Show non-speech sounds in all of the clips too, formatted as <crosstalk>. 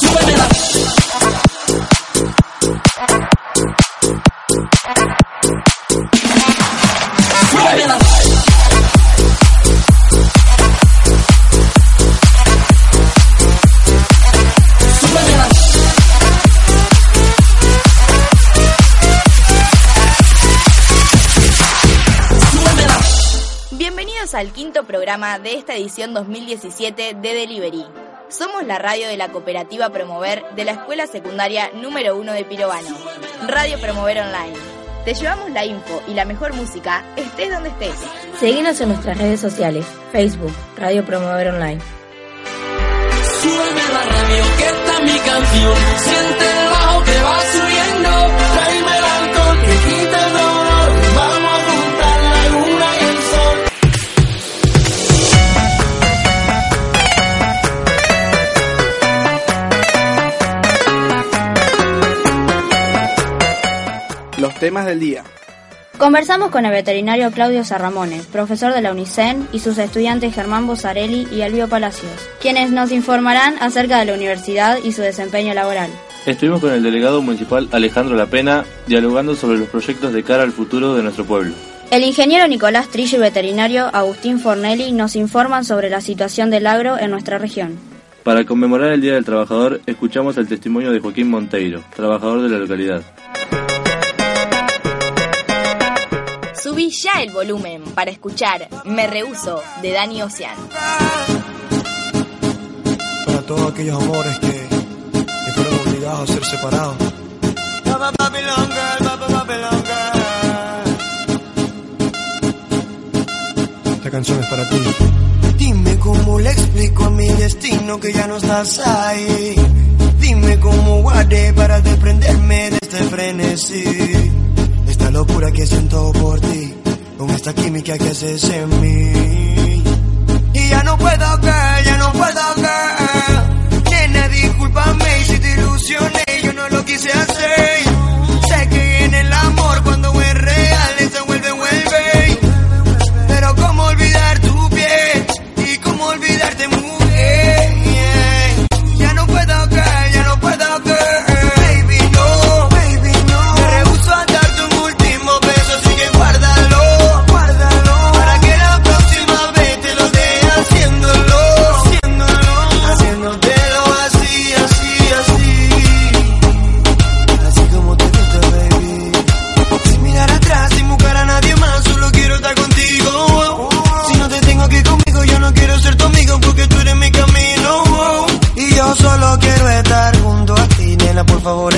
Súbeme la al quinto programa de esta edición 2017 de Delivery. Somos la radio de la cooperativa Promover de la escuela secundaria número 1 de Pirovano, Radio Promover Online. Te llevamos la info y la mejor música, estés donde estés. Seguinos en nuestras redes sociales, Facebook, Radio Promover Online. Súbeme la radio que está mi canción. Siente el bajo que va subiendo. Los temas del día. Conversamos con el veterinario Claudio Sarramone, profesor de la UNICEN, y sus estudiantes Germán Bosarelli y Elvio Palacios, quienes nos informarán acerca de la universidad y su desempeño laboral. Estuvimos con el delegado municipal Alejandro Lapena dialogando sobre los proyectos de cara al futuro de nuestro pueblo. El ingeniero Nicolás Trillo y veterinario Agustín Fornelli nos informan sobre la situación del agro en nuestra región. Para conmemorar el Día del Trabajador, escuchamos el testimonio de Joaquín Monteiro, trabajador de la localidad. Subí ya el volumen para escuchar Me Rehuso de Dani Ocean. para todos aquellos amores que, que fueron obligados a ser separados. Esta canción es para ti. Dime cómo le explico a mi destino que ya no estás ahí. Dime cómo guardé para desprenderme de este frenesí. Esta locura que siento por ti, con esta química que haces en mí. Y ya no puedo, girl, ya no puedo, girl. Nena, discúlpame si te ilusioné, yo no lo quise hacer. Por favor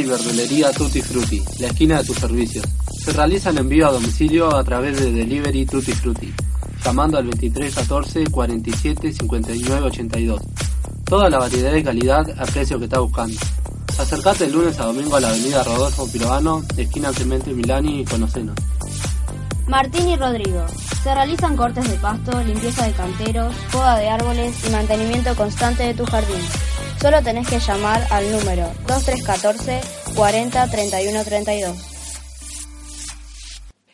y verdulería Tutti Frutti, la esquina de tus servicios. Se realizan envío a domicilio a través de Delivery Tutti Frutti, llamando al 23 14 47 59 82. Toda la variedad y calidad a precio que está buscando. Acercate el lunes a domingo a la avenida Rodolfo Pirovano, esquina Clemente Milani y Conocenos. Martín y Rodrigo. Se realizan cortes de pasto, limpieza de canteros, poda de árboles y mantenimiento constante de tu jardín. Solo tenés que llamar al número 2314 40 31 32.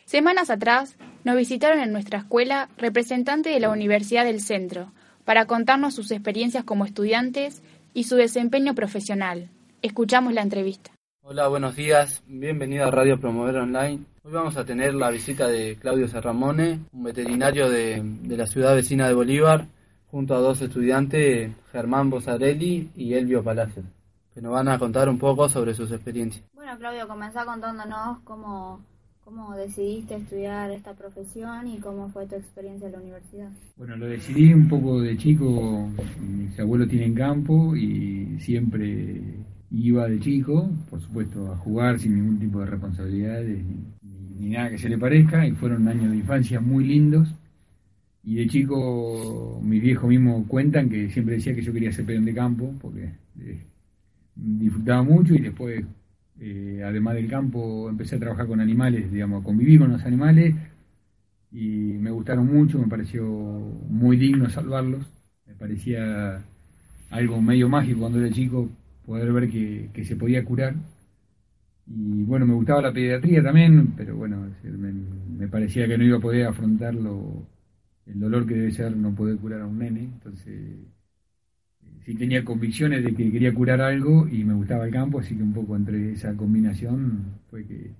Semanas atrás nos visitaron en nuestra escuela representantes de la Universidad del Centro para contarnos sus experiencias como estudiantes y su desempeño profesional. Escuchamos la entrevista. Hola, buenos días. Bienvenido a Radio Promover Online. Hoy vamos a tener la visita de Claudio Serramone, un veterinario de, de la ciudad vecina de Bolívar, junto a dos estudiantes, Germán Bosarelli y Elvio Palacios, que nos van a contar un poco sobre sus experiencias. Bueno, Claudio, comenzá contándonos cómo, cómo decidiste estudiar esta profesión y cómo fue tu experiencia en la universidad. Bueno, lo decidí un poco de chico. Mis abuelos tienen campo y siempre iba de chico, por supuesto, a jugar sin ningún tipo de responsabilidades ni, ni nada que se le parezca. Y fueron años de infancia muy lindos. Y de chico, mis viejos mismos cuentan que siempre decía que yo quería ser peón de campo, porque eh, disfrutaba mucho y después, eh, además del campo, empecé a trabajar con animales, digamos, conviví con los animales y me gustaron mucho, me pareció muy digno salvarlos, me parecía algo medio mágico cuando era chico poder ver que, que se podía curar. Y bueno, me gustaba la pediatría también, pero bueno, me parecía que no iba a poder afrontarlo el dolor que debe ser no poder curar a un nene. Entonces, sí tenía convicciones de que quería curar algo y me gustaba el campo, así que un poco entre esa combinación fue que,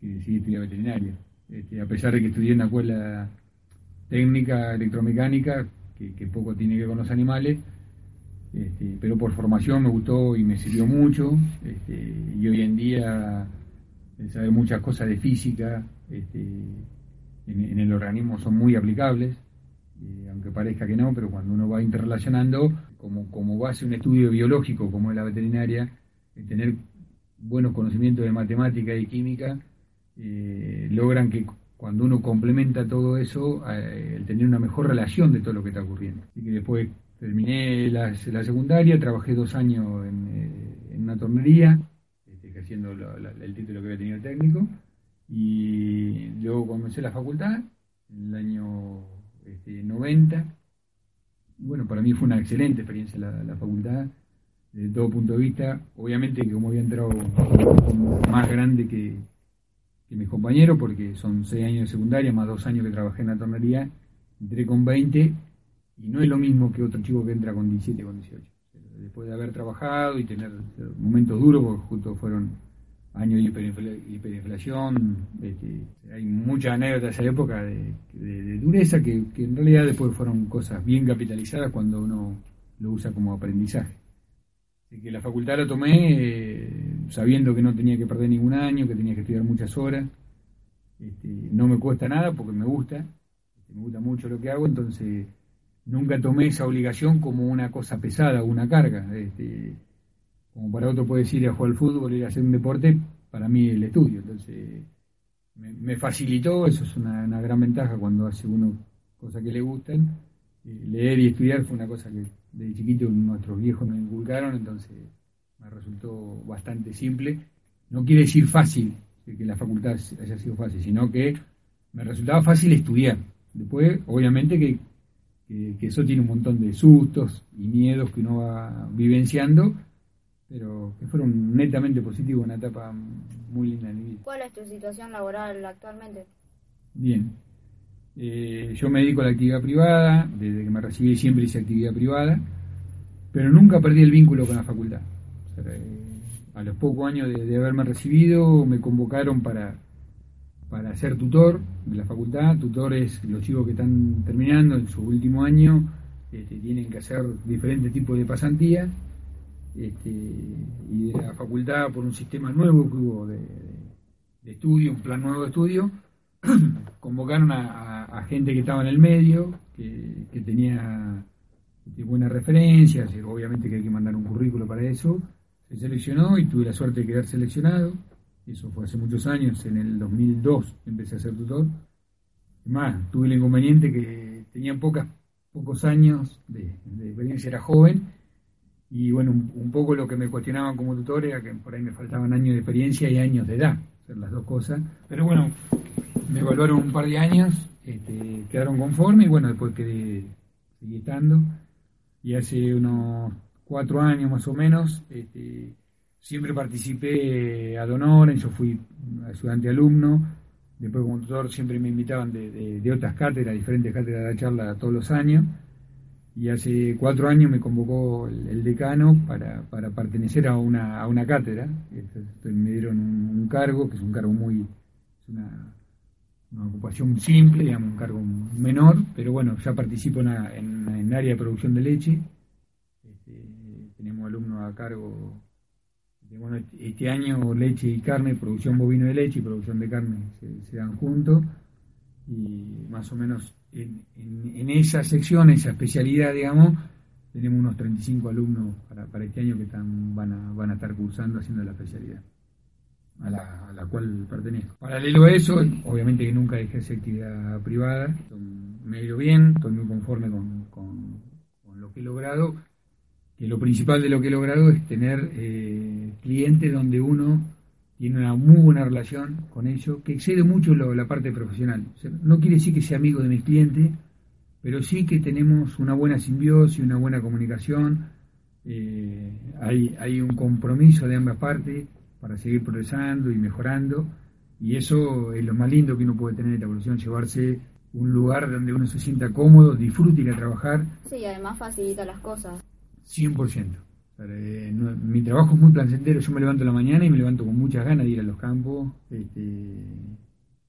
que decidí estudiar veterinaria. Este, a pesar de que estudié en una escuela técnica electromecánica, que, que poco tiene que ver con los animales, este, pero por formación me gustó y me sirvió mucho. Este, y hoy en día saber muchas cosas de física este, en, el organismo son muy aplicables, eh, aunque parezca que no, pero cuando uno va interrelacionando, como, como base un estudio biológico como es la veterinaria, el tener buenos conocimientos de matemática y química, eh, logran que cuando uno complementa todo eso, eh, el tener una mejor relación de todo lo que está ocurriendo. Así que después terminé la, la secundaria, trabajé dos años en, eh, una tornería, este, ejerciendo la, la, el título que había tenido técnico, y luego comencé la facultad en el año este, 90. Bueno, para mí fue una excelente experiencia la, la facultad, desde todo punto de vista. Obviamente que como había entrado más grande que, que mis compañeros, porque son seis años de secundaria, más dos años que trabajé en la tornería, entré con 20 y no es lo mismo que otro chico que entra con 17, con 18. Después de haber trabajado y tener momentos duros, porque justo fueron años de hiperinflación, este, hay muchas anécdotas de esa época de, dureza que, que, en realidad después fueron cosas bien capitalizadas cuando uno lo usa como aprendizaje. Así que la facultad la tomé eh, sabiendo que no tenía que perder ningún año, que tenía que estudiar muchas horas. Este, no me cuesta nada porque me gusta, este, me gusta mucho lo que hago, entonces nunca tomé esa obligación como una cosa pesada, una carga. Este, como para otro puede ir a jugar al fútbol, ir a hacer un deporte, para mí el estudio. Entonces, me, facilitó, eso es una, gran ventaja cuando hace uno cosas que le gustan. Eh, leer y estudiar fue una cosa que de chiquito nuestros viejos nos inculcaron, entonces me resultó bastante simple. No quiere decir fácil, que la facultad haya sido fácil, sino que me resultaba fácil estudiar. Después, obviamente que, que eso tiene un montón de sustos y miedos que uno va vivenciando, pero que fueron netamente positivos, una etapa muy linda de mi vida. ¿Cuál es tu situación laboral actualmente? Bien. Eh, yo me dedico a la actividad privada, desde que me recibí siempre hice actividad privada, pero nunca perdí el vínculo con la facultad. O sea, eh, a los pocos años de, de, haberme recibido me convocaron para, para ser tutor de la facultad. Tutores, los chicos que están terminando en su último año, este, tienen que hacer diferentes tipos de pasantías este, y de la facultad por un sistema nuevo que hubo de, estudio, un plan nuevo de estudio, <clears throat> convocaron a, gente que estaba en el medio, que, que tenía este, buenas referencias, obviamente que hay que mandar un currículo para eso, se seleccionó y tuve la suerte de quedar seleccionado, eso fue hace muchos años, en el 2002 empecé a ser tutor, más, tuve el inconveniente que tenía pocas, pocos años de, de experiencia, era joven, Y bueno, un, poco lo que me cuestionaban como tutor era que por ahí me faltaban años de experiencia y años de edad, hacer las dos cosas. Pero bueno, me evaluaron un par de años, este, quedaron conformes y bueno, después quedé, seguí estando. Y hace unos cuatro años más o menos, este, siempre participé a Donor, yo fui estudiante alumno, después como tutor siempre me invitaban de, de, de otras cátedras, diferentes cátedras de charla todos los años y hace cuatro años me convocó el, decano para, para, pertenecer a una, a una cátedra. Entonces, me dieron un, cargo, que es un cargo muy, es una, una, ocupación simple, digamos, un cargo menor, pero bueno, ya participo en, en, en área de producción de leche. Este, tenemos alumnos a cargo, de, bueno, este año leche y carne, producción bovino de leche y producción de carne se, se dan juntos y más o menos en, en, en, esa sección, esa especialidad, digamos, tenemos unos 35 alumnos para, para este año que están, van, a, van a estar cursando haciendo la especialidad a la, a la cual pertenezco. Paralelo a eso, obviamente que nunca dejé esa actividad privada, me ha ido bien, estoy muy conforme con, con, lo que he logrado, que lo principal de lo que he logrado es tener eh, clientes donde uno tiene una muy buena relación con ellos, que excede mucho lo, la parte profesional. O sea, no quiere decir que sea amigo de mis clientes, pero sí que tenemos una buena simbiosis, una buena comunicación, eh, hay, hay un compromiso de ambas partes para seguir progresando y mejorando, y eso es lo más lindo que uno puede tener en la evolución, llevarse un lugar donde uno se sienta cómodo, disfrute ir a trabajar. Sí, y además facilita las cosas. 100%. Eh, mi trabajo es muy placentero, yo me levanto en la mañana y me levanto con muchas ganas de ir a los campos este,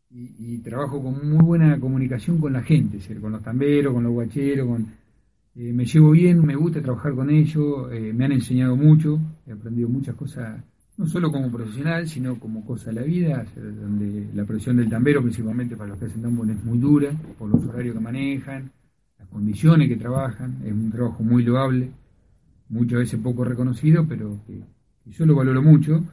y, trabajo con muy buena comunicación con la gente, con los tamberos, con los guacheros, con, eh, me llevo bien, me gusta trabajar con ellos, eh, me han enseñado mucho, he aprendido muchas cosas, no solo como profesional, sino como cosa de la vida, donde la profesión del tambero, principalmente para los que hacen tambor, es muy dura, por los horarios que manejan, las condiciones que trabajan, es un trabajo muy loable muchas veces poco reconocido, pero que, yo lo valoro mucho.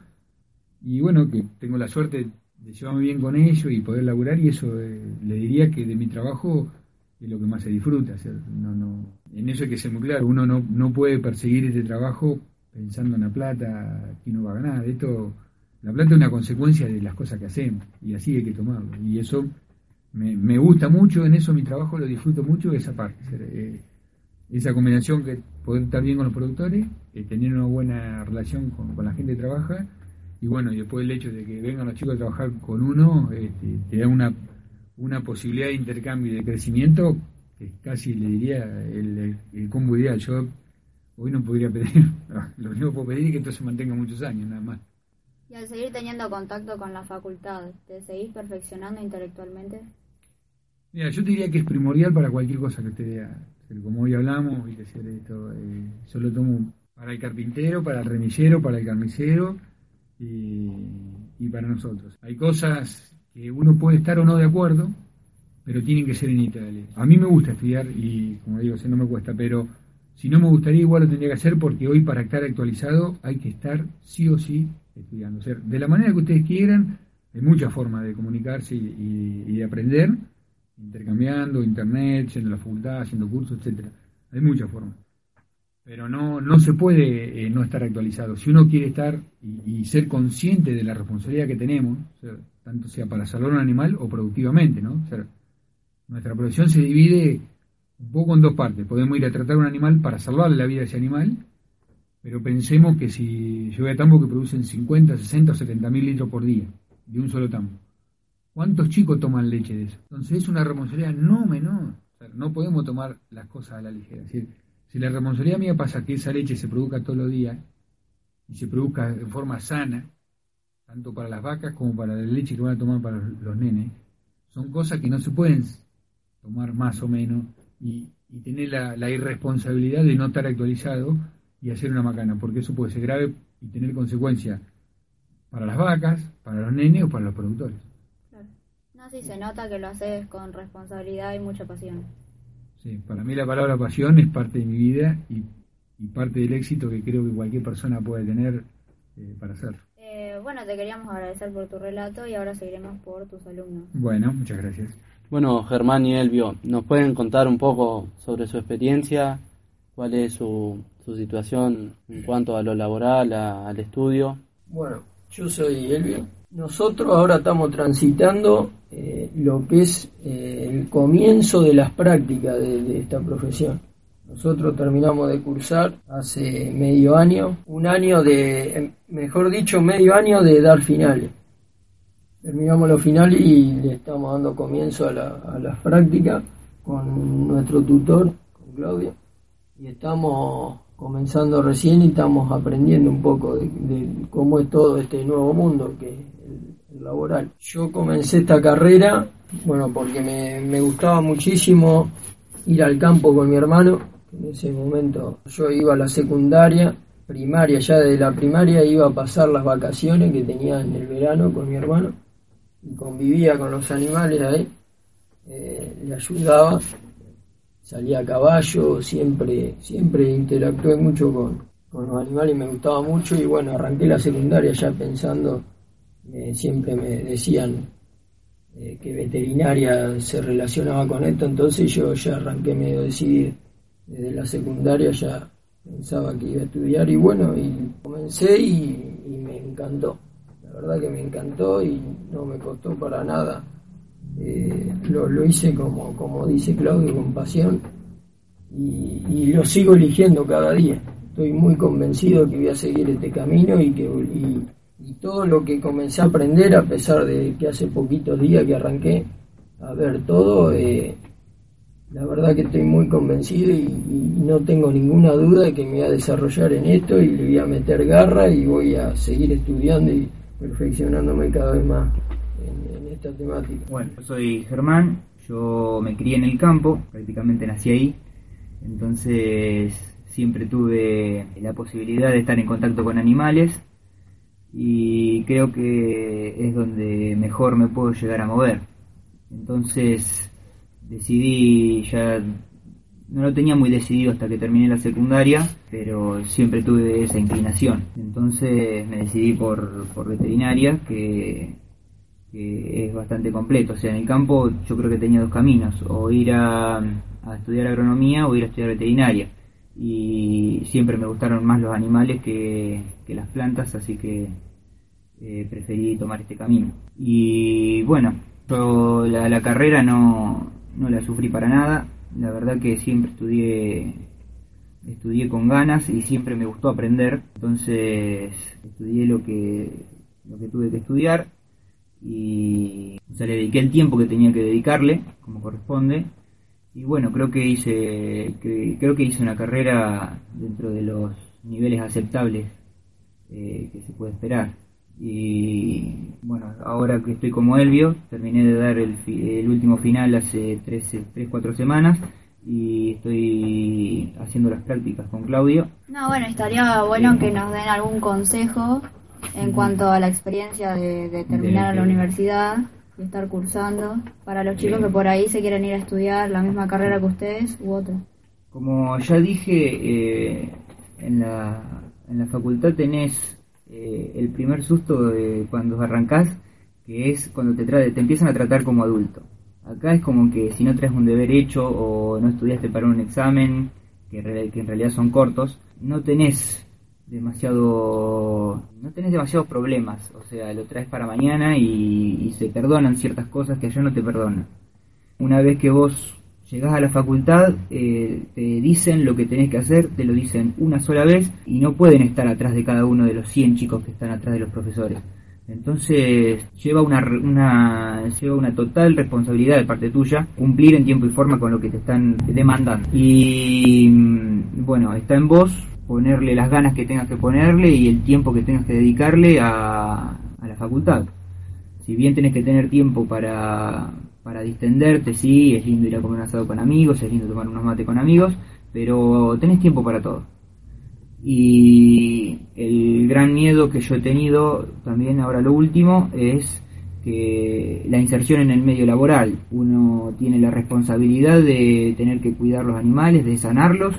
Y bueno, que tengo la suerte de llevarme bien con ellos y poder laburar, y eso eh, le diría que de mi trabajo es lo que más se disfruta. No, no, en eso hay que ser muy claro, uno no, no puede perseguir este trabajo pensando en la plata, que no va a ganar. Esto, la plata es una consecuencia de las cosas que hacemos, y así hay que tomarlo. Y eso me, me gusta mucho, en eso mi trabajo lo disfruto mucho, esa parte. Eh, esa combinación que poder estar bien con los productores, eh, tener una buena relación con, con, la gente que trabaja y bueno, y después el hecho de que vengan los chicos a trabajar con uno, este, te da una, una posibilidad de intercambio y de crecimiento que casi le diría el, el, el combo ideal. Yo hoy no podría pedir, <laughs> lo único que puedo pedir es que esto se mantenga muchos años, nada más. Y al seguir teniendo contacto con la facultad, ¿te seguís perfeccionando intelectualmente? Mira, yo te diría que es primordial para cualquier cosa que usted haga como hoy hablamos, esto, eh, yo lo tomo para el carpintero, para el remillero, para el carnicero y, para nosotros. Hay cosas que uno puede estar o no de acuerdo, pero tienen que ser en Italia. A mí me gusta estudiar y, como digo, no me cuesta, pero si no me gustaría, igual lo tendría que hacer porque hoy para estar actualizado hay que estar sí o sí estudiando. O sea, de la manera que ustedes quieran, hay muchas formas de comunicarse y de aprender intercambiando, internet, yendo la facultad, haciendo cursos, etcétera. Hay muchas formas. Pero no, no se puede eh, no estar actualizado. Si uno quiere estar y, ser consciente de la responsabilidad que tenemos, tanto sea para salvar un animal o productivamente, ¿no? O nuestra profesión se divide un poco en dos partes. Podemos ir a tratar un animal para salvarle la vida a ese animal, pero pensemos que si yo voy a tambos que producen 50, 60 o 70 mil litros por día, de un solo tambo, ¿Cuántos chicos toman leche de eso? Entonces es una responsabilidad no menor. No podemos tomar las cosas a la ligera. Si la responsabilidad mía pasa que esa leche se produzca todos los días y se produzca de forma sana, tanto para las vacas como para la leche que van a tomar para los nenes, son cosas que no se pueden tomar más o menos y, tener la, irresponsabilidad de no estar actualizado y hacer una macana, porque eso puede ser grave y tener consecuencias para las vacas, para los nenes o para los productores. No, sí, se nota que lo haces con responsabilidad y mucha pasión. Sí, para mí la palabra pasión es parte de mi vida y, y parte del éxito que creo que cualquier persona puede tener eh, para hacerlo. Eh, bueno, te queríamos agradecer por tu relato y ahora seguiremos por tus alumnos. Bueno, muchas gracias. Bueno, Germán y Elvio, ¿nos pueden contar un poco sobre su experiencia? ¿Cuál es su, su situación en cuanto a lo laboral, al estudio. Bueno, yo soy Elvio. Nosotros ahora estamos transitando eh, lo que es eh, el comienzo de las prácticas de, esta profesión. Nosotros terminamos de cursar hace medio año, un año de, mejor dicho, medio año de dar finales. Terminamos los finales y le estamos dando comienzo a, a las prácticas con nuestro tutor, con Claudio, y estamos comenzando recién y estamos aprendiendo un poco de, cómo es todo este nuevo mundo que es el, laboral. Yo comencé esta carrera, bueno, porque me, me, gustaba muchísimo ir al campo con mi hermano, en ese momento yo iba a la secundaria, primaria, ya de la primaria iba a pasar las vacaciones que tenía en el verano con mi hermano. Y convivía con los animales ahí, eh, le ayudaba salía a caballo, siempre, siempre interactué mucho con, los animales y me gustaba mucho y bueno, arranqué la secundaria ya pensando, siempre me decían eh, que veterinaria se relacionaba con esto, entonces yo ya arranqué medio decidido, desde la secundaria ya pensaba que iba a estudiar y bueno, y comencé y me encantó, la verdad que me encantó y no me costó para nada eh, lo, hice como, como dice Claudio, con pasión y, lo sigo eligiendo cada día. Estoy muy convencido que voy a seguir este camino y que y, todo lo que comencé a aprender, a pesar de que hace poquitos días que arranqué a ver todo, eh, la verdad que estoy muy convencido y, no tengo ninguna duda de que me voy a desarrollar en esto y le voy a meter garra y voy a seguir estudiando y perfeccionándome cada vez más temática. Bueno, yo soy Germán, yo me crié en el campo, prácticamente nací ahí, entonces siempre tuve la posibilidad de estar en contacto con animales y creo que es donde mejor me puedo llegar a mover. Entonces decidí ya no lo tenía muy decidido hasta que terminé la secundaria, pero siempre tuve esa inclinación. Entonces me decidí por veterinaria, que que es bastante completo. O sea, en el campo yo creo que tenía dos caminos, o ir a, estudiar agronomía o ir a estudiar veterinaria. Y siempre me gustaron más los animales que, las plantas, así que eh, preferí tomar este camino. Y bueno, yo la, carrera no, no la sufrí para nada. La verdad que siempre estudié estudié con ganas y siempre me gustó aprender. Entonces estudié lo que, lo que tuve que estudiar y le dediqué el tiempo que tenía que dedicarle, como corresponde. Y bueno, creo que hice, creo que hice una carrera dentro de los niveles aceptables eh, que se puede esperar. Y bueno, ahora que estoy como Elvio, terminé de dar el, el último final hace 3-4 semanas y estoy haciendo las prácticas con Claudio. No, bueno, estaría bueno que nos den algún consejo en cuanto a la experiencia de, terminar la universidad y estar cursando para los chicos que por ahí se quieren ir a estudiar la misma carrera que ustedes u otra. Como ya dije, eh, en, la, en la facultad tenés eh, el primer susto de cuando arrancás, que es cuando te, te empiezan a tratar como adulto. Acá es como que si no traes un deber hecho o no estudiaste para un examen, que, que en realidad son cortos, no tenés demasiado no tenés demasiados problemas o sea lo traes para mañana y, se perdonan ciertas cosas que allá no te perdonan una vez que vos llegás a la facultad eh, te dicen lo que tenés que hacer te lo dicen una sola vez y no pueden estar atrás de cada uno de los 100 chicos que están atrás de los profesores entonces lleva una, una, lleva una total responsabilidad de parte tuya cumplir en tiempo y forma con lo que te están demandando. Y mm, bueno, está en vos ponerle las ganas que tengas que ponerle y el tiempo que tengas que dedicarle a, la facultad. Si bien tenés que tener tiempo para, para distenderte, sí, es lindo ir a comer un asado con amigos, es lindo tomar unos mates con amigos, pero tenés tiempo para todo. Y el gran miedo que yo he tenido también ahora lo último es que la inserción en el medio laboral. Uno tiene la responsabilidad de tener que cuidar los animales, de sanarlos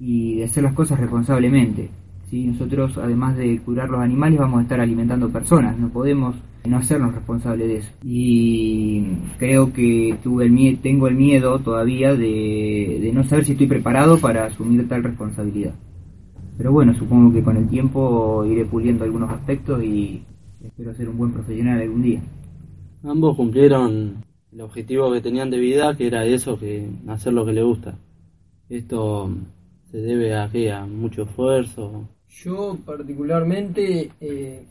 y de hacer las cosas responsablemente. ¿sí? Nosotros, además de curar los animales, vamos a estar alimentando personas, no podemos no hacernos responsables de eso. Y creo que tuve el miedo, tengo el miedo todavía de, de no saber si estoy preparado para asumir tal responsabilidad. pero bueno, supongo que con el tiempo iré puliendo algunos aspectos y espero ser un buen profesional algún día. Ambos cumplieron el objetivo que tenían de vida, que era eso, que hacer lo que le gusta. Esto se debe a qué, a mucho esfuerzo. Yo particularmente eh,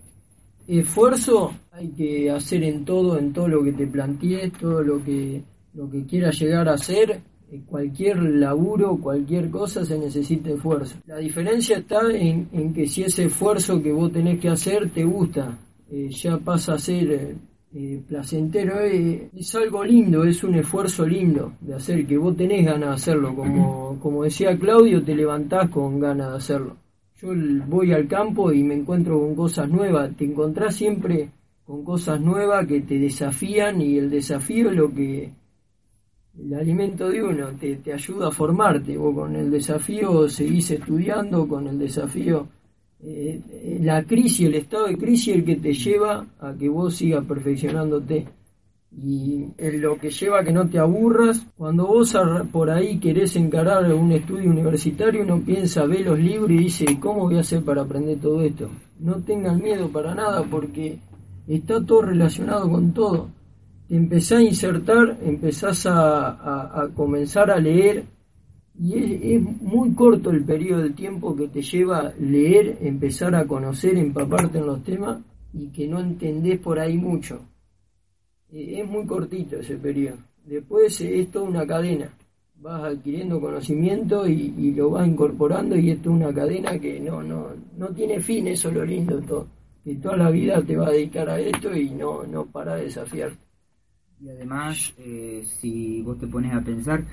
esfuerzo hay que hacer en todo, en todo lo que te plantees, todo lo que lo que quieras llegar a hacer, eh, cualquier laburo, cualquier cosa se necesita esfuerzo. La diferencia está en, en que si ese esfuerzo que vos tenés que hacer te gusta, eh, ya pasa a ser eh, placentero, es algo lindo, es un esfuerzo lindo de hacer, que vos tenés ganas de hacerlo, como, como decía Claudio, te levantás con ganas de hacerlo. Yo voy al campo y me encuentro con cosas nuevas, te encontrás siempre con cosas nuevas que te desafían y el desafío es lo que el alimento de uno te, te ayuda a formarte, vos con el desafío seguís estudiando, con el desafío eh, la crisis, el estado de crisis el que te lleva a que vos sigas perfeccionándote. Y lo que lleva a que no te aburras. Cuando vos por ahí querés encarar un estudio universitario, uno piensa, ve los libros y dice, ¿cómo voy a hacer para aprender todo esto? No tengan miedo para nada porque está todo relacionado con todo. Te empezás a insertar, empezás a comenzar a leer y es, muy corto el periodo de tiempo que te lleva leer, empezar a conocer, empaparte en los temas y que no entendés por ahí mucho. Eh, es muy cortito ese periodo. Después es toda una cadena. Vas adquiriendo conocimiento y, lo vas incorporando y es una cadena que no, no, no tiene fin, eso es lo lindo todo. Que toda la vida te va a dedicar a esto y no, no para de desafiarte. Y además, eh, si vos te pones a pensar,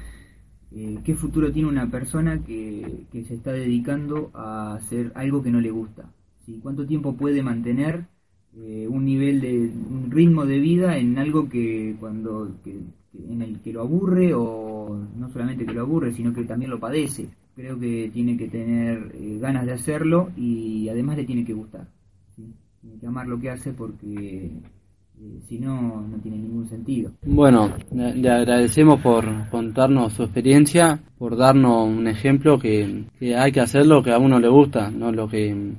eh, ¿Qué futuro tiene una persona que, se está dedicando a hacer algo que no le gusta? ¿Sí? ¿Cuánto tiempo puede mantener eh, un nivel de un ritmo de vida en algo que cuando en el que lo aburre o no solamente que lo aburre, sino que también lo padece? Creo que tiene que tener eh, ganas de hacerlo y además le tiene que gustar. Tiene que amar lo que hace porque si no, no tiene ningún sentido. Bueno, le agradecemos por contarnos su experiencia, por darnos un ejemplo que, hay que hacer lo que a uno le gusta, no lo que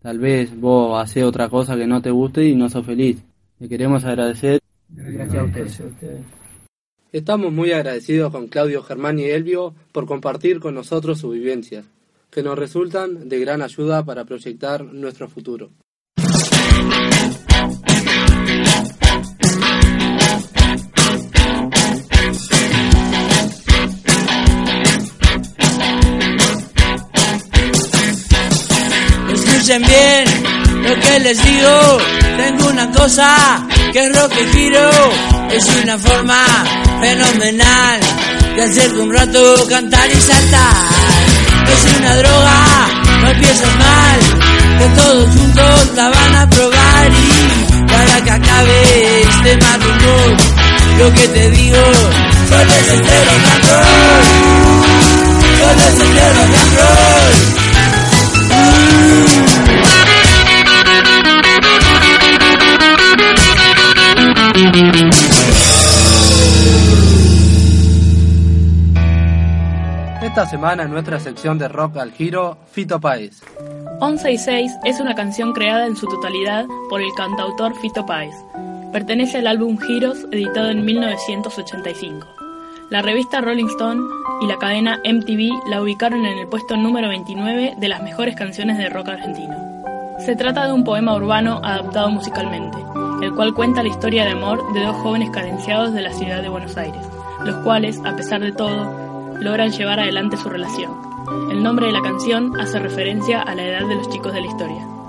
tal vez vos haces otra cosa que no te guste y no sos feliz. Le queremos agradecer. Gracias a ustedes. Estamos muy agradecidos con Claudio Germán y Elvio por compartir con nosotros sus vivencias, que nos resultan de gran ayuda para proyectar nuestro futuro. Escuchen bien lo que les digo. Tengo una cosa que es rock y giro. Es una forma fenomenal de hacer un rato cantar y saltar. Es una droga, no piensas mal. Que todos juntos la van a probar y para que acabe este humor. Lo que te digo, solo es el rock and roll. Solo es rock. Esta semana en nuestra sección de rock al giro, Fito Páez. 11 y 6 es una canción creada en su totalidad por el cantautor Fito Páez. Pertenece al álbum Giros, editado en 1985. La revista Rolling Stone y la cadena MTV la ubicaron en el puesto número 29 de las mejores canciones de rock argentino. Se trata de un poema urbano adaptado musicalmente, el cual cuenta la historia de amor de dos jóvenes carenciados de la ciudad de Buenos Aires, los cuales, a pesar de todo, logran llevar adelante su relación. El nombre de la canción hace referencia a la edad de los chicos de la historia.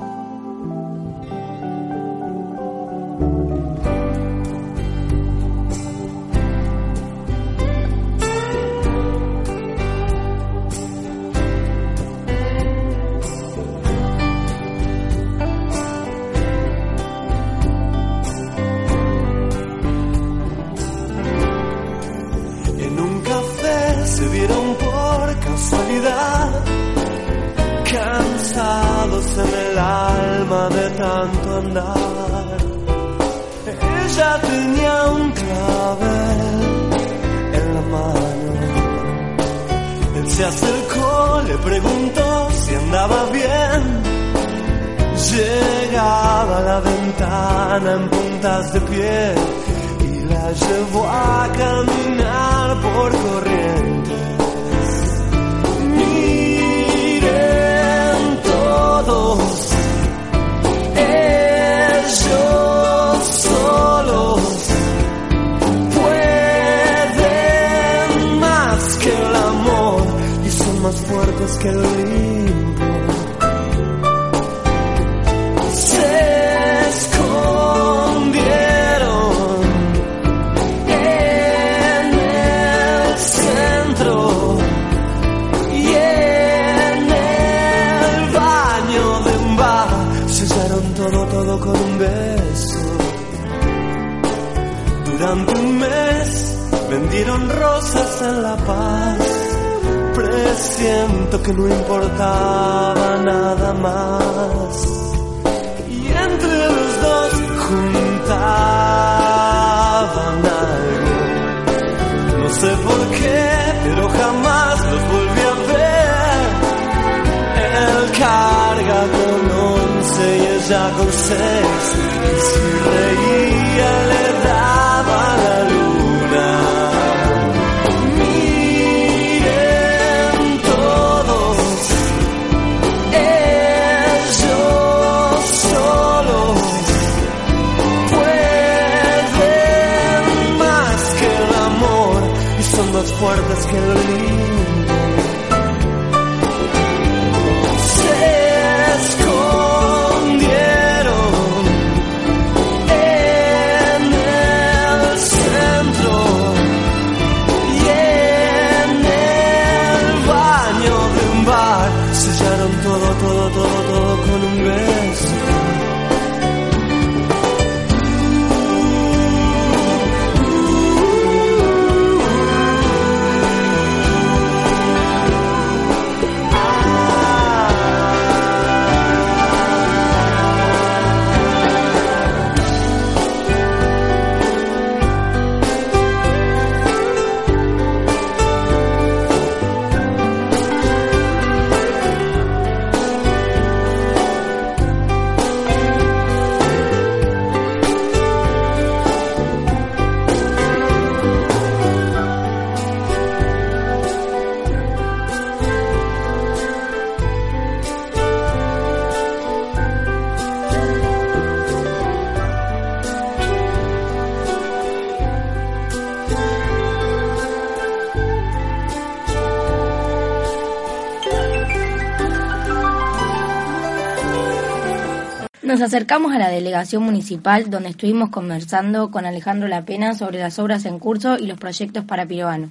Nos acercamos a la delegación municipal donde estuvimos conversando con Alejandro Lapena sobre las obras en curso y los proyectos para Pirovano.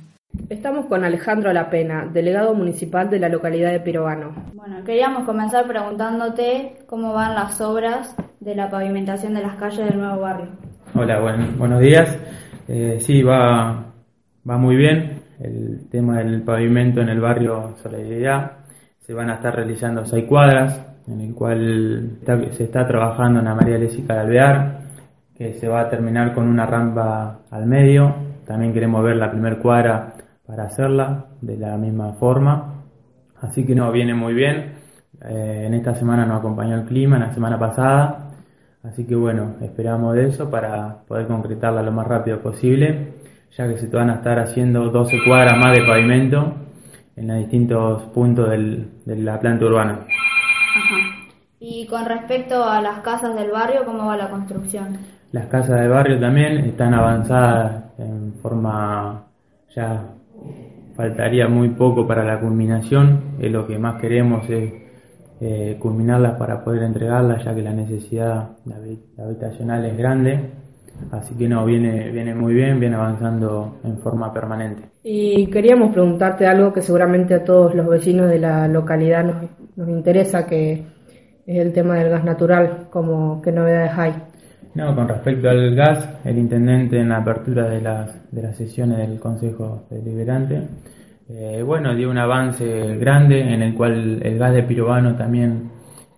Estamos con Alejandro Lapena, delegado municipal de la localidad de Pirovano. Bueno, queríamos comenzar preguntándote cómo van las obras de la pavimentación de las calles del nuevo barrio. Hola, buen- buenos días. Eh, sí, va, va muy bien el tema del pavimento en el barrio Solidaridad. Se van a estar realizando seis cuadras, en el cual se está trabajando en la María Lesica de Alvear, que se va a terminar con una rampa al medio. También queremos ver la primer cuadra para hacerla de la misma forma. Así que no, viene muy bien. Eh, en esta semana nos acompañó el clima, en la semana pasada. Así que bueno, esperamos de eso para poder concretarla lo más rápido posible, ya que se van a estar haciendo 12 cuadras más de pavimento en los distintos puntos de la planta urbana. Y con respecto a las casas del barrio, ¿cómo va la construcción? Las casas de barrio también están avanzadas en forma ya faltaría muy poco para la culminación, es lo que más queremos es eh, culminarlas para poder entregarlas ya que la necesidad habitacional es grande, así que no, viene, viene muy bien, viene avanzando en forma permanente. Y queríamos preguntarte algo que seguramente a todos los vecinos de la localidad nos, nos interesa, que es el tema del gas natural, como qué novedades hay. No, con respecto al gas, el intendente en la apertura de las, de las sesiones del Consejo Deliberante, eh, bueno, dio un avance grande en el cual el gas de pirobano también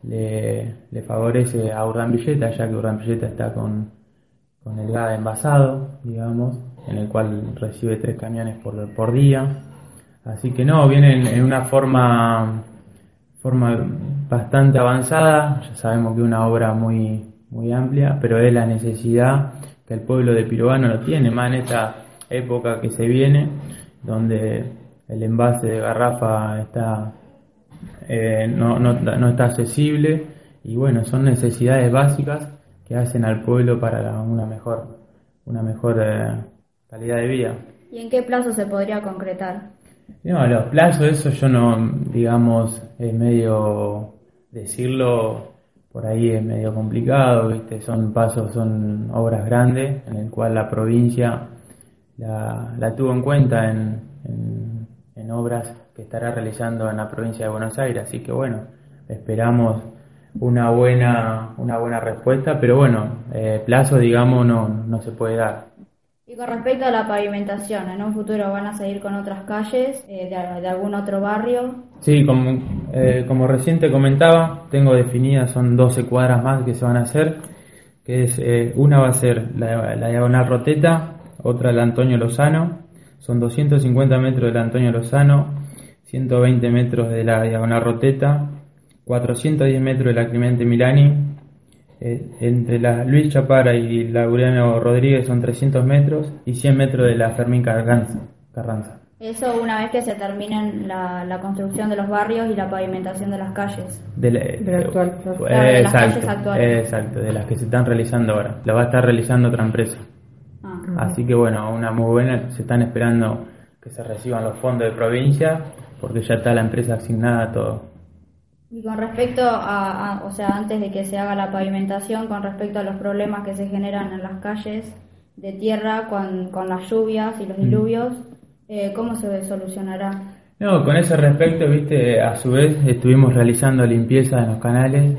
le, favorece a Urdambilleta, ya que Urdambilleta está con, con el gas envasado, digamos, en el cual recibe tres camiones por, por día. Así que no, vienen en una forma forma bastante avanzada, ya sabemos que una obra muy, muy amplia, pero es la necesidad que el pueblo de Pirovano lo tiene, más en esta época que se viene, donde el envase de garrafa está eh, no, no, no, está accesible y bueno, son necesidades básicas que hacen al pueblo para una mejor, una mejor eh, calidad de vida. ¿Y en qué plazo se podría concretar? No, los plazos, eso yo no, digamos, es medio decirlo por ahí es medio complicado, ¿viste? son pasos, son obras grandes en el cual la provincia la, la tuvo en cuenta en, en, en obras que estará realizando en la provincia de Buenos Aires. Así que bueno, esperamos una buena, una buena respuesta, pero bueno, eh, plazo digamos no, no se puede dar. Y con respecto a la pavimentación, ¿en un futuro van a seguir con otras calles eh, de, algún otro barrio? Sí, como, eh, recién te comentaba, tengo definidas, son 12 cuadras más que se van a hacer, que es, eh, una va a ser la, diagonal Roteta, otra la Antonio Lozano, son 250 metros de la Antonio Lozano, 120 metros de la Diagonal Roteta, 410 metros de la Clemente Milani, entre la Luis Chapara y la Laureano Rodríguez son 300 metros y 100 metros de la Fermín Carranza. Carranza. Eso una vez que se terminen la, la, construcción de los barrios y la pavimentación de las calles. De la, de la actual. Claro, de exacto, las calles actuales. Exacto, de las que se están realizando ahora. La va a estar realizando otra empresa. Ah, Así que bueno, una muy buena, se están esperando que se reciban los fondos de provincia porque ya está la empresa asignada a todo. Y con respecto a, a, o sea, antes de que se haga la pavimentación, con respecto a los problemas que se generan en las calles de tierra con, con las lluvias y los diluvios, mm. eh, ¿cómo se solucionará? No, con ese respecto, viste, a su vez estuvimos realizando limpieza en los canales,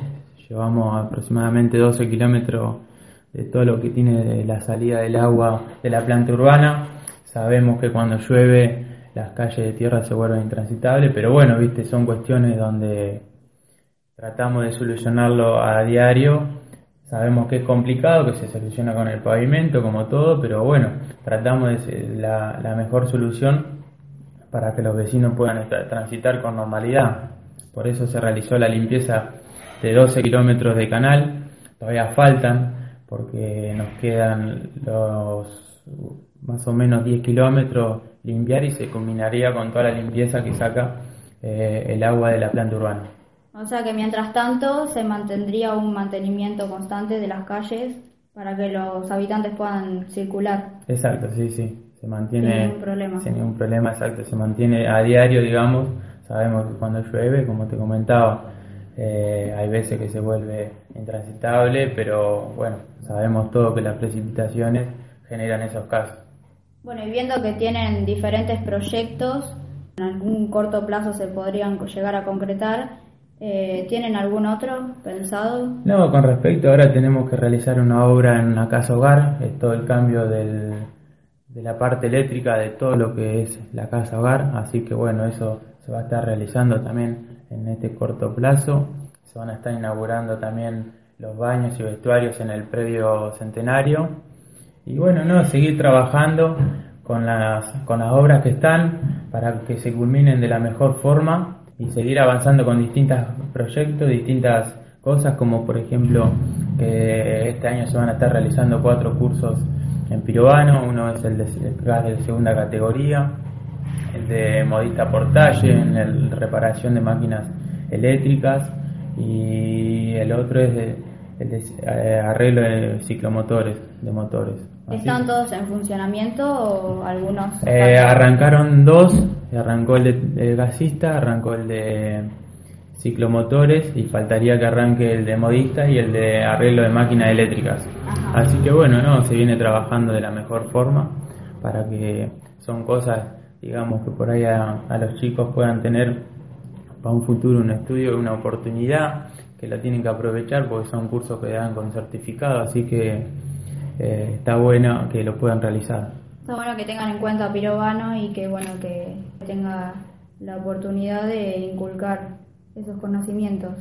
llevamos aproximadamente 12 kilómetros de todo lo que tiene de la salida del agua de la planta urbana. Sabemos que cuando llueve las calles de tierra se vuelven intransitables, pero bueno, viste, son cuestiones donde tratamos de solucionarlo a diario. Sabemos que es complicado, que se soluciona con el pavimento, como todo, pero bueno, tratamos de la, mejor solución para que los vecinos puedan transitar con normalidad. Por eso se realizó la limpieza de 12 kilómetros de canal. Todavía faltan, porque nos quedan los más o menos 10 kilómetros limpiar y se combinaría con toda la limpieza que saca eh, el agua de la planta urbana. O sea que mientras tanto se mantendría un mantenimiento constante de las calles para que los habitantes puedan circular. Exacto, sí, sí. Se mantiene sin ningún problema. Sin ningún problema, exacto. Se mantiene a diario, digamos. Sabemos que cuando llueve, como te comentaba, eh, hay veces que se vuelve intransitable, pero bueno, sabemos todo que las precipitaciones generan esos casos. Bueno, y viendo que tienen diferentes proyectos, en algún corto plazo se podrían llegar a concretar, eh, ¿tienen algún otro pensado? No, con respecto, ahora tenemos que realizar una obra en una casa hogar, es todo el cambio del, de la parte eléctrica de todo lo que es la casa hogar, así que bueno, eso se va a estar realizando también en este corto plazo. Se van a estar inaugurando también los baños y vestuarios en el predio centenario y bueno, no, seguir trabajando con las, con las obras que están para que se culminen de la mejor forma y seguir avanzando con distintos proyectos, distintas cosas, como por ejemplo que este año se van a estar realizando cuatro cursos en pirobano, uno es el de gas de segunda categoría, el de modista portalle, en el reparación de máquinas eléctricas y el otro es de, el de eh, arreglo de ciclomotores, de motores. ¿Están todos en funcionamiento o algunos? Eh, arrancaron dos, arrancó el de, gasista, arrancó el de ciclomotores y faltaría que arranque el de modista y el de arreglo de máquinas eléctricas. Así que bueno, no, se viene trabajando de la mejor forma para que son cosas, digamos, que por ahí a, a los chicos puedan tener para un futuro un estudio, una oportunidad que la tienen que aprovechar porque son cursos que dan con certificado, así que eh, está bueno que lo puedan realizar. Está bueno que tengan en cuenta a Pirovano y que bueno que tenga la oportunidad de inculcar esos conocimientos.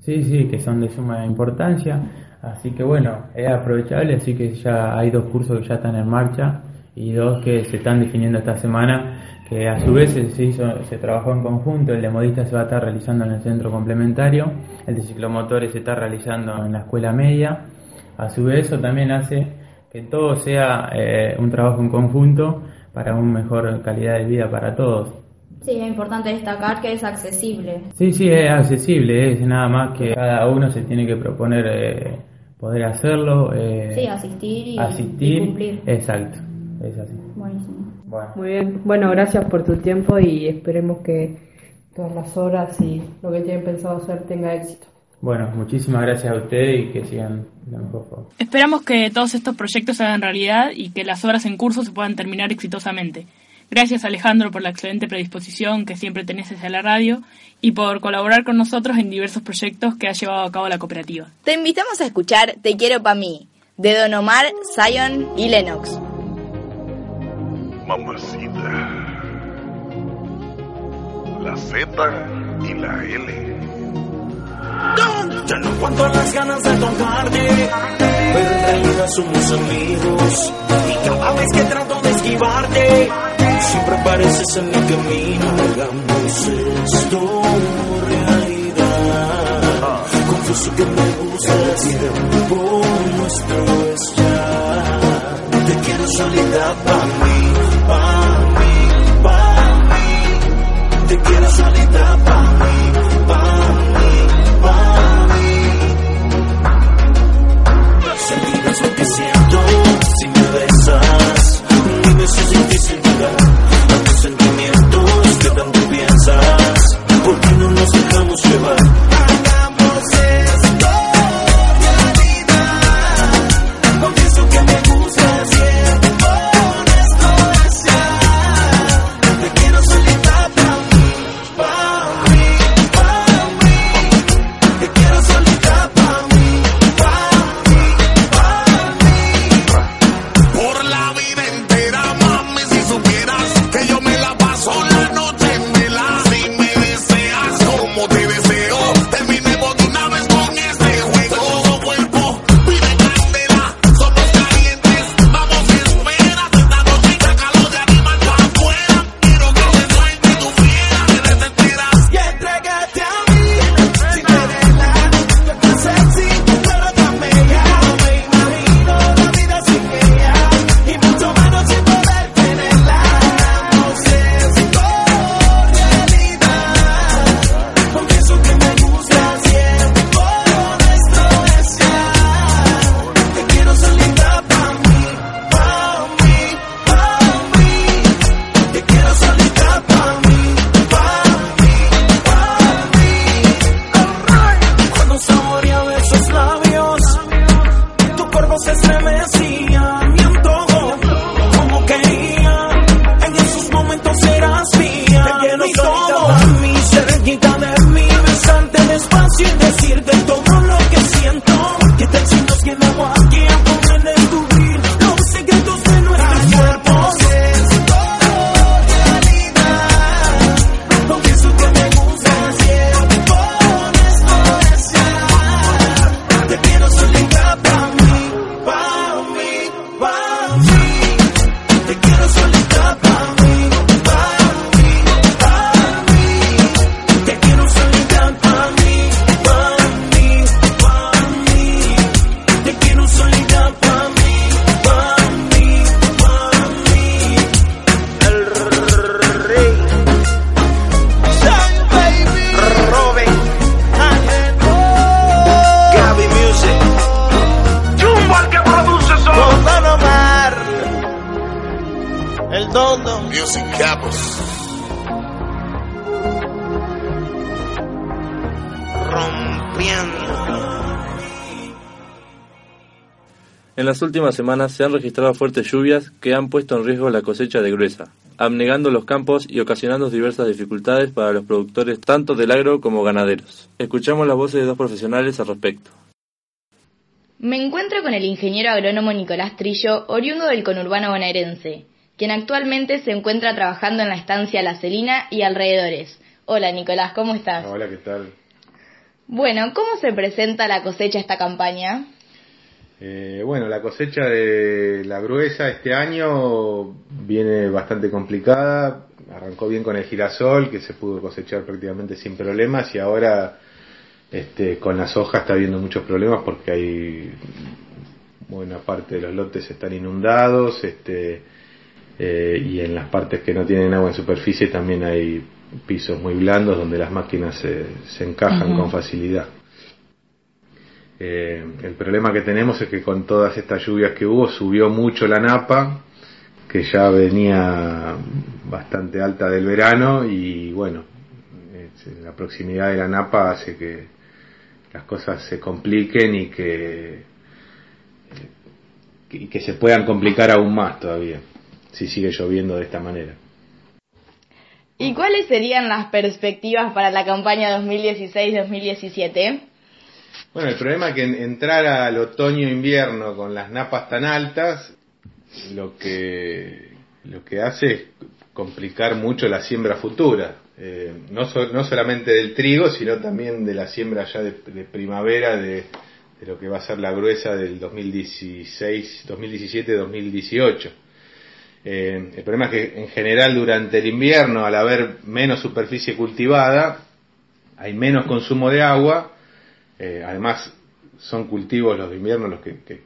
Sí, sí, que son de suma importancia, así que bueno, es aprovechable, así que ya hay dos cursos que ya están en marcha y dos que se están definiendo esta semana, que a su vez se, hizo, se trabajó en conjunto, el de modistas se va a estar realizando en el centro complementario, el de ciclomotores se está realizando en la escuela media, a su vez eso también hace que todo sea eh, un trabajo en conjunto para una mejor calidad de vida para todos. Sí, es importante destacar que es accesible. Sí, sí, es accesible, es nada más que cada uno se tiene que proponer eh, poder hacerlo. Eh, sí, asistir y, asistir, cumplir. Exacto, es así. Buenísimo. Muy bien, bueno, gracias por tu tiempo y esperemos que todas las horas y lo que tienen pensado hacer tenga éxito. Bueno, muchísimas gracias a ustedes y que sigan la mejor forma. Esperamos que todos estos proyectos se hagan realidad y que las obras en curso se puedan terminar exitosamente. Gracias Alejandro por la excelente predisposición que siempre tenés hacia la radio y por colaborar con nosotros en diversos proyectos que ha llevado a cabo la cooperativa. Te invitamos a escuchar Te quiero pa' mí, de Don Omar, Zion y Lennox. Mamacita. La Z y la L. Ya no cuento las ganas de tocarte, pero en realidad somos amigos. Y cada vez que trato de esquivarte, siempre apareces en mi camino. Hagamos esto realidad. Confieso que me gusta el tiempo nuestro es. Te quiero solita para mí, las últimas semanas se han registrado fuertes lluvias que han puesto en riesgo la cosecha de gruesa, abnegando los campos y ocasionando diversas dificultades para los productores tanto del agro como ganaderos. Escuchamos las voces de dos profesionales al respecto. Me encuentro con el ingeniero agrónomo Nicolás Trillo, oriundo del conurbano bonaerense, quien actualmente se encuentra trabajando en la estancia La Celina y alrededores. Hola Nicolás, ¿cómo estás? Hola, ¿qué tal? Bueno, ¿cómo se presenta la cosecha esta campaña? Eh, bueno, la cosecha de la gruesa este año viene bastante complicada. Arrancó bien con el girasol, que se pudo cosechar prácticamente sin problemas, y ahora este, con las hojas está habiendo muchos problemas porque hay buena parte de los lotes están inundados, este, eh, y en las partes que no tienen agua en superficie también hay pisos muy blandos donde las máquinas se, se encajan con facilidad. Eh, el problema que tenemos es que con todas estas lluvias que hubo subió mucho la napa, que ya venía bastante alta del verano y bueno, eh, la proximidad de la napa hace que las cosas se compliquen y que, y que se puedan complicar aún más todavía si sigue lloviendo de esta manera. ¿Y cuáles serían las perspectivas para la campaña 2016-2017? Bueno, el problema es que en- entrar al otoño-invierno con las napas tan altas, lo que, lo que hace es complicar mucho la siembra futura. Eh, no, no solamente del trigo, sino también de la siembra ya de, primavera de, lo que va a ser la gruesa del 2016, 2017-2018. Eh, el problema es que en general durante el invierno, al haber menos superficie cultivada, hay menos consumo de agua, eh, además son cultivos los de invierno los que, que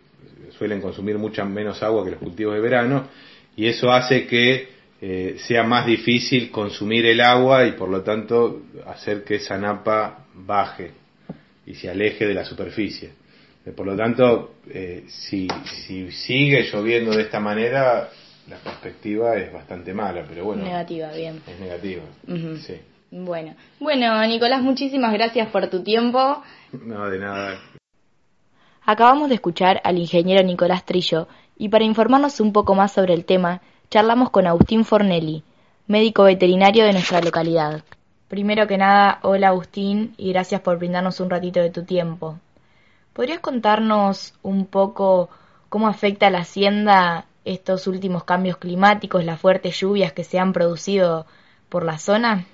suelen consumir mucha menos agua que los cultivos de verano, y eso hace que eh, sea más difícil consumir el agua y por lo tanto hacer que esa napa baje y se aleje de la superficie. Eh, Por lo tanto, eh, si, si sigue lloviendo de esta manera, la perspectiva es bastante mala, pero bueno, Negativa, bien. es negativa. Sí. Bueno, bueno, Nicolás, muchísimas gracias por tu tiempo. No, de nada. Acabamos de escuchar al ingeniero Nicolás Trillo y para informarnos un poco más sobre el tema, charlamos con Agustín Fornelli, médico veterinario de nuestra localidad. Primero que nada, hola Agustín y gracias por brindarnos un ratito de tu tiempo. ¿Podrías contarnos un poco cómo afecta a la hacienda estos últimos cambios climáticos, las fuertes lluvias que se han producido por la zona?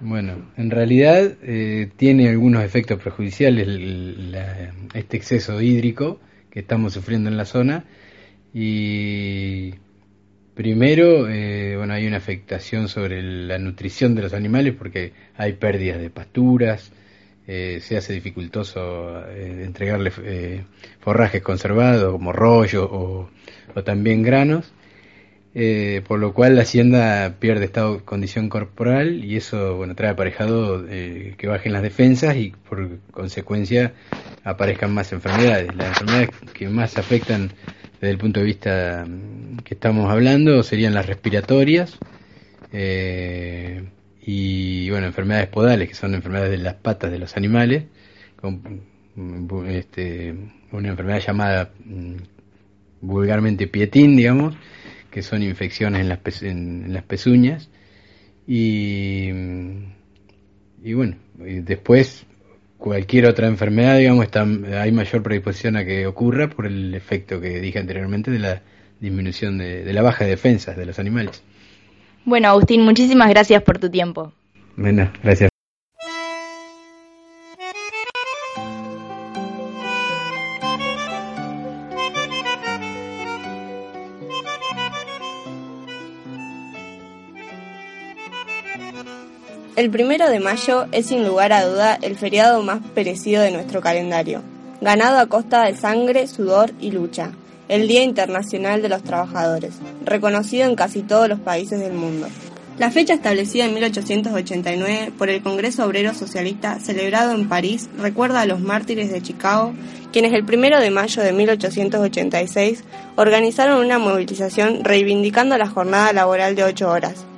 Bueno, en realidad eh, tiene algunos efectos perjudiciales el- la- este exceso hídrico que estamos sufriendo en la zona. Y primero, eh, bueno, hay una afectación sobre la nutrición de los animales porque hay pérdidas de pasturas, eh, se hace dificultoso eh, entregarle forrajes conservados como rollo o, o también granos eh, por lo cual la hacienda pierde estado condición corporal y eso bueno trae aparejado eh, que bajen las defensas y por consecuencia aparezcan más enfermedades. Las enfermedades que más afectan desde el punto de vista mm, que estamos hablando serían las respiratorias eh, y bueno enfermedades podales que son enfermedades de las patas de los animales con mm, este, una enfermedad llamada mm, vulgarmente pietín digamos que son infecciones en las, pe- en, en las pezuñas y, y bueno, y después cualquier otra enfermedad, digamos, está, hay mayor predisposición a que ocurra por el efecto que dije anteriormente de la disminución de, de la baja de defensas de los animales. Bueno, Agustín, muchísimas gracias por tu tiempo. Bueno, gracias. El primero de mayo es sin lugar a duda el feriado más perecido de nuestro calendario, ganado a costa de sangre, sudor y lucha, el Día Internacional de los Trabajadores, reconocido en casi todos los países del mundo. La fecha establecida en 1889 por el Congreso Obrero Socialista celebrado en París recuerda a los mártires de Chicago, quienes el primero de mayo de 1886 organizaron una movilización reivindicando la jornada laboral de ocho horas.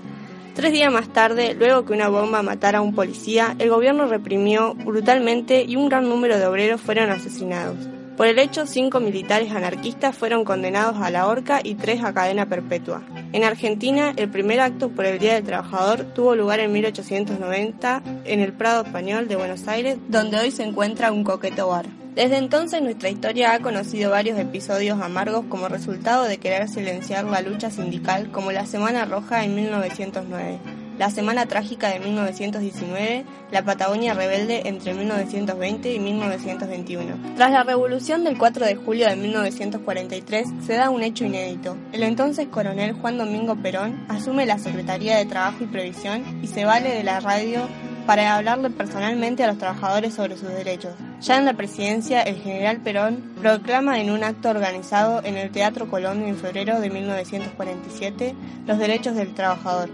Tres días más tarde, luego que una bomba matara a un policía, el gobierno reprimió brutalmente y un gran número de obreros fueron asesinados. Por el hecho, cinco militares anarquistas fueron condenados a la horca y tres a cadena perpetua. En Argentina, el primer acto por el Día del Trabajador tuvo lugar en 1890 en el Prado Español de Buenos Aires, donde hoy se encuentra un coqueto bar. Desde entonces nuestra historia ha conocido varios episodios amargos como resultado de querer silenciar la lucha sindical como la Semana Roja en 1909, La Semana Trágica de 1919, La Patagonia Rebelde entre 1920 y 1921. Tras la revolución del 4 de julio de 1943 se da un hecho inédito. El entonces coronel Juan Domingo Perón asume la Secretaría de Trabajo y Previsión y se vale de la radio para hablarle personalmente a los trabajadores sobre sus derechos. Ya en la presidencia, el general Perón proclama en un acto organizado en el Teatro Colón en febrero de 1947 los derechos del trabajador,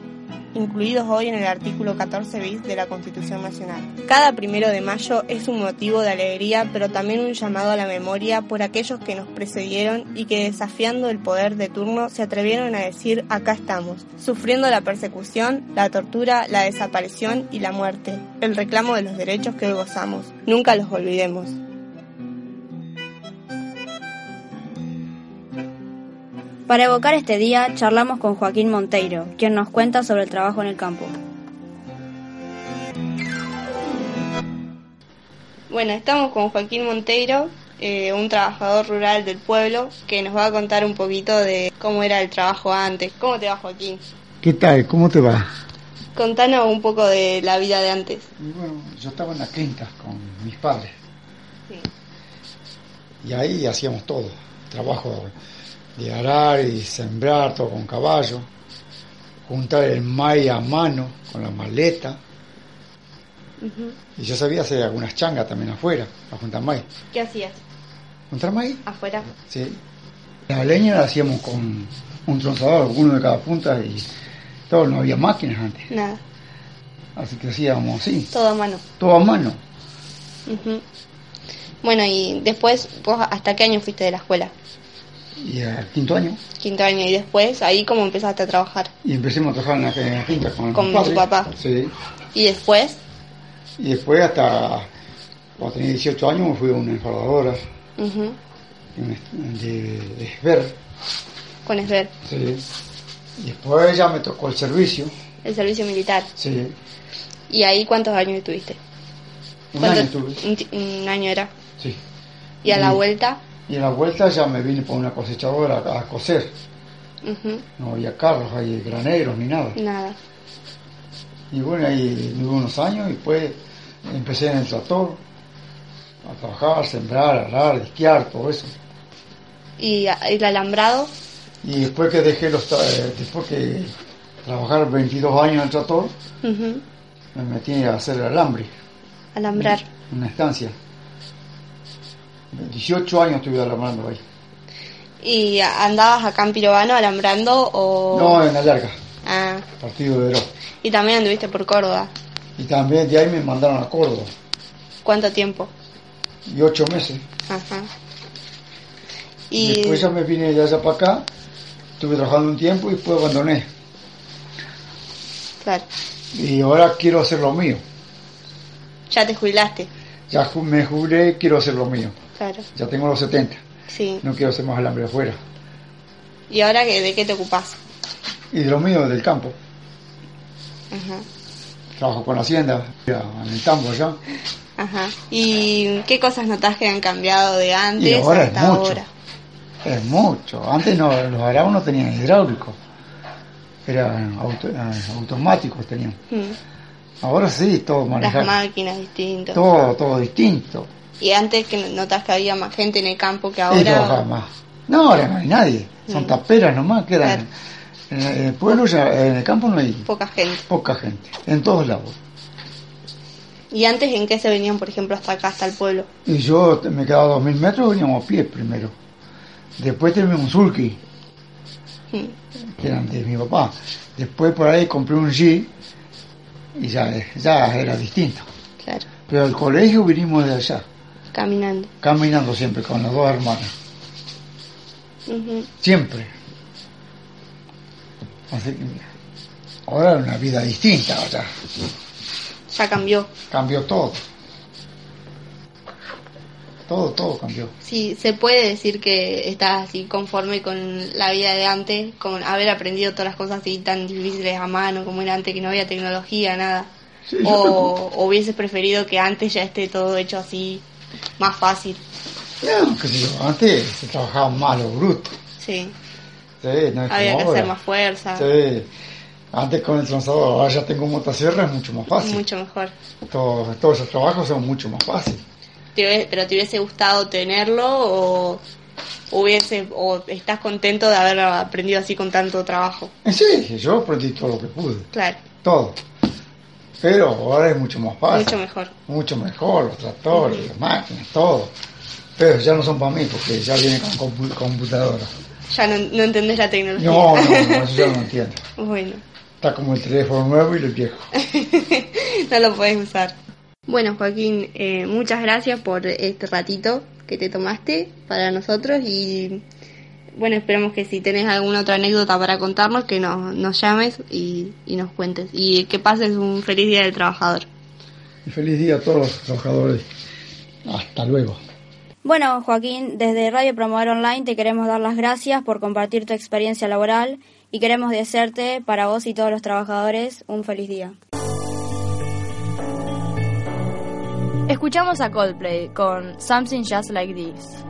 incluidos hoy en el artículo 14 bis de la Constitución Nacional. Cada primero de mayo es un motivo de alegría, pero también un llamado a la memoria por aquellos que nos precedieron y que desafiando el poder de turno se atrevieron a decir acá estamos, sufriendo la persecución, la tortura, la desaparición y la muerte, el reclamo de los derechos que hoy gozamos. Nunca los olvidemos. Para evocar este día, charlamos con Joaquín Monteiro, quien nos cuenta sobre el trabajo en el campo. Bueno, estamos con Joaquín Monteiro, eh, un trabajador rural del pueblo, que nos va a contar un poquito de cómo era el trabajo antes. ¿Cómo te va, Joaquín? ¿Qué tal? ¿Cómo te va? Contanos un poco de la vida de antes. Bueno, yo estaba en la quinta con mis padres. Y ahí hacíamos todo. Trabajo de arar y sembrar, todo con caballo. Juntar el maíz a mano con la maleta. Y yo sabía hacer algunas changas también afuera, para juntar maíz. ¿Qué hacías? ¿Juntar maíz? ¿Afuera? Sí. La leña la hacíamos con un tronzador, uno de cada punta y todo, no había máquinas antes. Nada. Así que hacíamos así, Todo a mano. todo a mano. Bueno, y después, ¿vos hasta qué año fuiste de la escuela? Y al quinto año, Quinto año. Y después, ahí cómo empezaste a trabajar. y empecemos a trabajar en la, finca con, Con padres. papá. Sí. Y después, Y después hasta, cuando tenía 18 años, me fui a una enfardadora ujú, de, de Esber. con Esber, Sí. Y después ya me tocó el servicio. el servicio militar. Sí. ¿Y ahí cuántos años estuviste? Un ¿Cuánto- año tuve. Un, año era. Sí. ¿Y a la Y- vuelta? Y a la vuelta ya me vine por una cosechadora a, a coser. No había carros, hay graneros ni nada. Nada. Y bueno, ahí viví unos años y después empecé en el tractor a trabajar, sembrar, arar, esquiar, todo eso. ¿Y a- el alambrado? Y después que dejé los, tra- eh, después que trabajar 22 años en el tractor, Ujú, me metí a hacer alambre, Alambrar. en una estancia. 18 años estuve alambrando ahí. ¿Y andabas acá en Pirobano alambrando o...? No, en la larga, Ah, partido de Verón. y también anduviste por Córdoba. Y también de ahí me mandaron a Córdoba. ¿Cuánto tiempo? Y 8 meses. Ajá. Y... Después ya me vine de allá para acá, estuve trabajando un tiempo y después abandoné. Claro. Y ahora quiero hacer lo mío. Ya te jubilaste. Ya me jubilé, quiero hacer lo mío. Claro. Ya tengo los 70. Sí. No quiero hacer más alambre afuera. ¿Y ahora de qué te ocupás? Y de lo mío, del campo. Ajá. Trabajo con la hacienda, en el tambo allá. Ajá. ¿Y qué cosas notás que han cambiado de antes Y ahora es hasta mucho. ahora? Es mucho. Antes no, los arados no tenían hidráulico. Eran auto- eh, automáticos tenían. Mm. Ahora sí, todo Las manejado. máquinas distintas. Todo, todo distinto. Y antes que notas que había más gente en el campo que ahora. más. No, ahora no hay nadie. Son taperas nomás, quedan. En el pueblo, ya, en el campo no hay Poca gente. poca gente. En todos lados. ¿Y antes en qué se venían, por ejemplo, hasta acá, hasta el pueblo? Y yo me quedaba a dos mil metros, veníamos a pie primero. Después teníamos un sulky, Mm. que eran de mi papá. Después por ahí compré un G y ya, ya era distinto. Claro. Pero al colegio vinimos de allá, Caminando. caminando siempre con las dos hermanas. Siempre. Así que ahora es una vida distinta, o sea, Ya cambió. cambió todo. Todo, todo cambió. Sí, se puede decir que estás así conforme con la vida de antes, con haber aprendido todas las cosas así tan difíciles a mano como era antes, que no había tecnología, nada. Sí, o, o hubieses preferido que antes ya esté todo hecho así, más fácil. No, qué sé yo, antes se trabajaba más lo bruto. Sí, Sí, no es había que ahora. hacer más fuerza. Sí. Antes con el transador, ahora ya tengo motosierra, es mucho más fácil. Mucho mejor. Todos, todos esos trabajos son mucho más fáciles. ¿Te- ¿Pero te hubiese gustado tenerlo o, hubiese, o estás contento de haber aprendido así con tanto trabajo? Sí, yo aprendí todo lo que pude, Claro, todo. Pero ahora es mucho más fácil. mucho mejor. Mucho mejor, los tractores, las máquinas, todo. Pero ya no son para mí, porque ya vienen con compu- computadora. Ya no, no entendés la tecnología. No, no, no, <laughs> eso ya no entiendo. bueno, Está como el teléfono nuevo y el viejo. <laughs> no lo podés usar. Bueno, Joaquín, eh, muchas gracias por este ratito que te tomaste para nosotros y bueno, esperamos que si tenés alguna otra anécdota para contarnos, que nos, nos llames y, y nos cuentes. Y que pases un feliz día del trabajador. Y feliz día a todos los trabajadores. Hasta luego. Bueno, Joaquín, desde Radio Promover Online te queremos dar las gracias por compartir tu experiencia laboral y queremos desearte para vos y todos los trabajadores un feliz día. Escuchamos a Coldplay con Something Just Like This.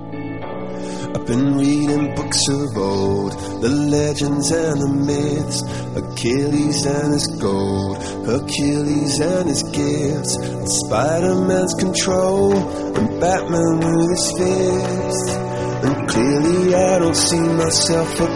I've been reading books of old, the legends and the myths, Achilles and his gold, Hercules and his gifts, and Spider-Man's control, and Batman with his fists. And clearly I don't see myself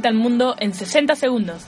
Vuelta al mundo en 60 segundos.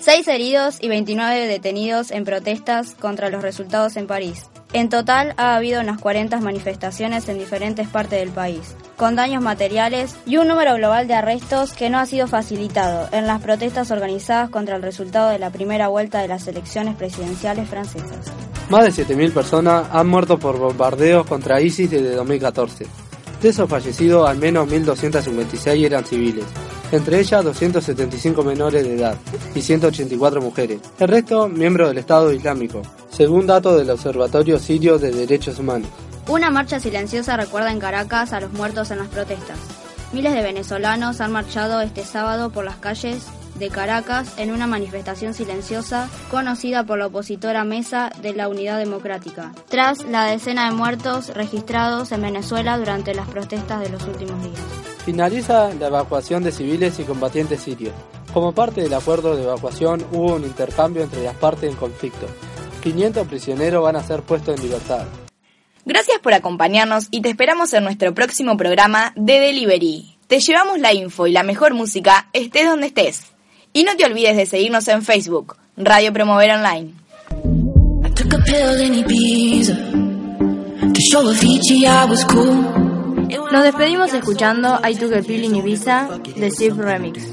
Seis heridos y 29 detenidos en protestas contra los resultados en París. En total ha habido unas 40 manifestaciones en diferentes partes del país, con daños materiales y un número global de arrestos que no ha sido facilitado en las protestas organizadas contra el resultado de la primera vuelta de las elecciones presidenciales francesas. Más de 7.000 personas han muerto por bombardeos contra ISIS desde 2014. De esos fallecidos, al menos 1.256 eran civiles, entre ellas 275 menores de edad y 184 mujeres. El resto, miembros del Estado Islámico, según datos del Observatorio Sirio de Derechos Humanos. Una marcha silenciosa recuerda en Caracas a los muertos en las protestas. Miles de venezolanos han marchado este sábado por las calles de Caracas en una manifestación silenciosa conocida por la opositora Mesa de la Unidad Democrática, tras la decena de muertos registrados en Venezuela durante las protestas de los últimos días. Finaliza la evacuación de civiles y combatientes sirios. Como parte del acuerdo de evacuación hubo un intercambio entre las partes en conflicto. 500 prisioneros van a ser puestos en libertad. Gracias por acompañarnos y te esperamos en nuestro próximo programa de Delivery. Te llevamos la info y la mejor música estés donde estés. Y no te olvides de seguirnos en Facebook, Radio Promover Online. Nos despedimos escuchando I Took a Pill in Ibiza de Sif Remix.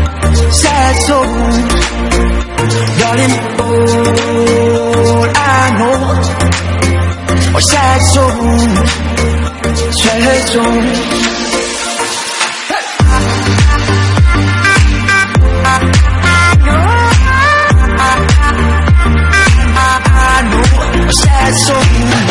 sad soul, darling. All I know are sad souls, sad souls. Sad soul.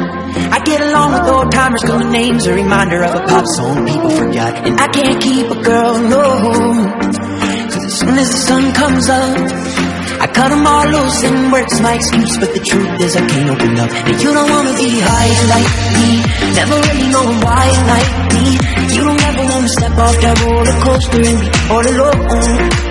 Get along with old timers cause my name's a reminder of a pop song people forgot. And I can't keep a girl, no. Cause as soon as the sun comes up, I cut them all loose and work's my excuse. But the truth is I can't open up. And you don't wanna be high like me. Never really know why like me. You don't ever wanna step off that roller coaster and be all alone.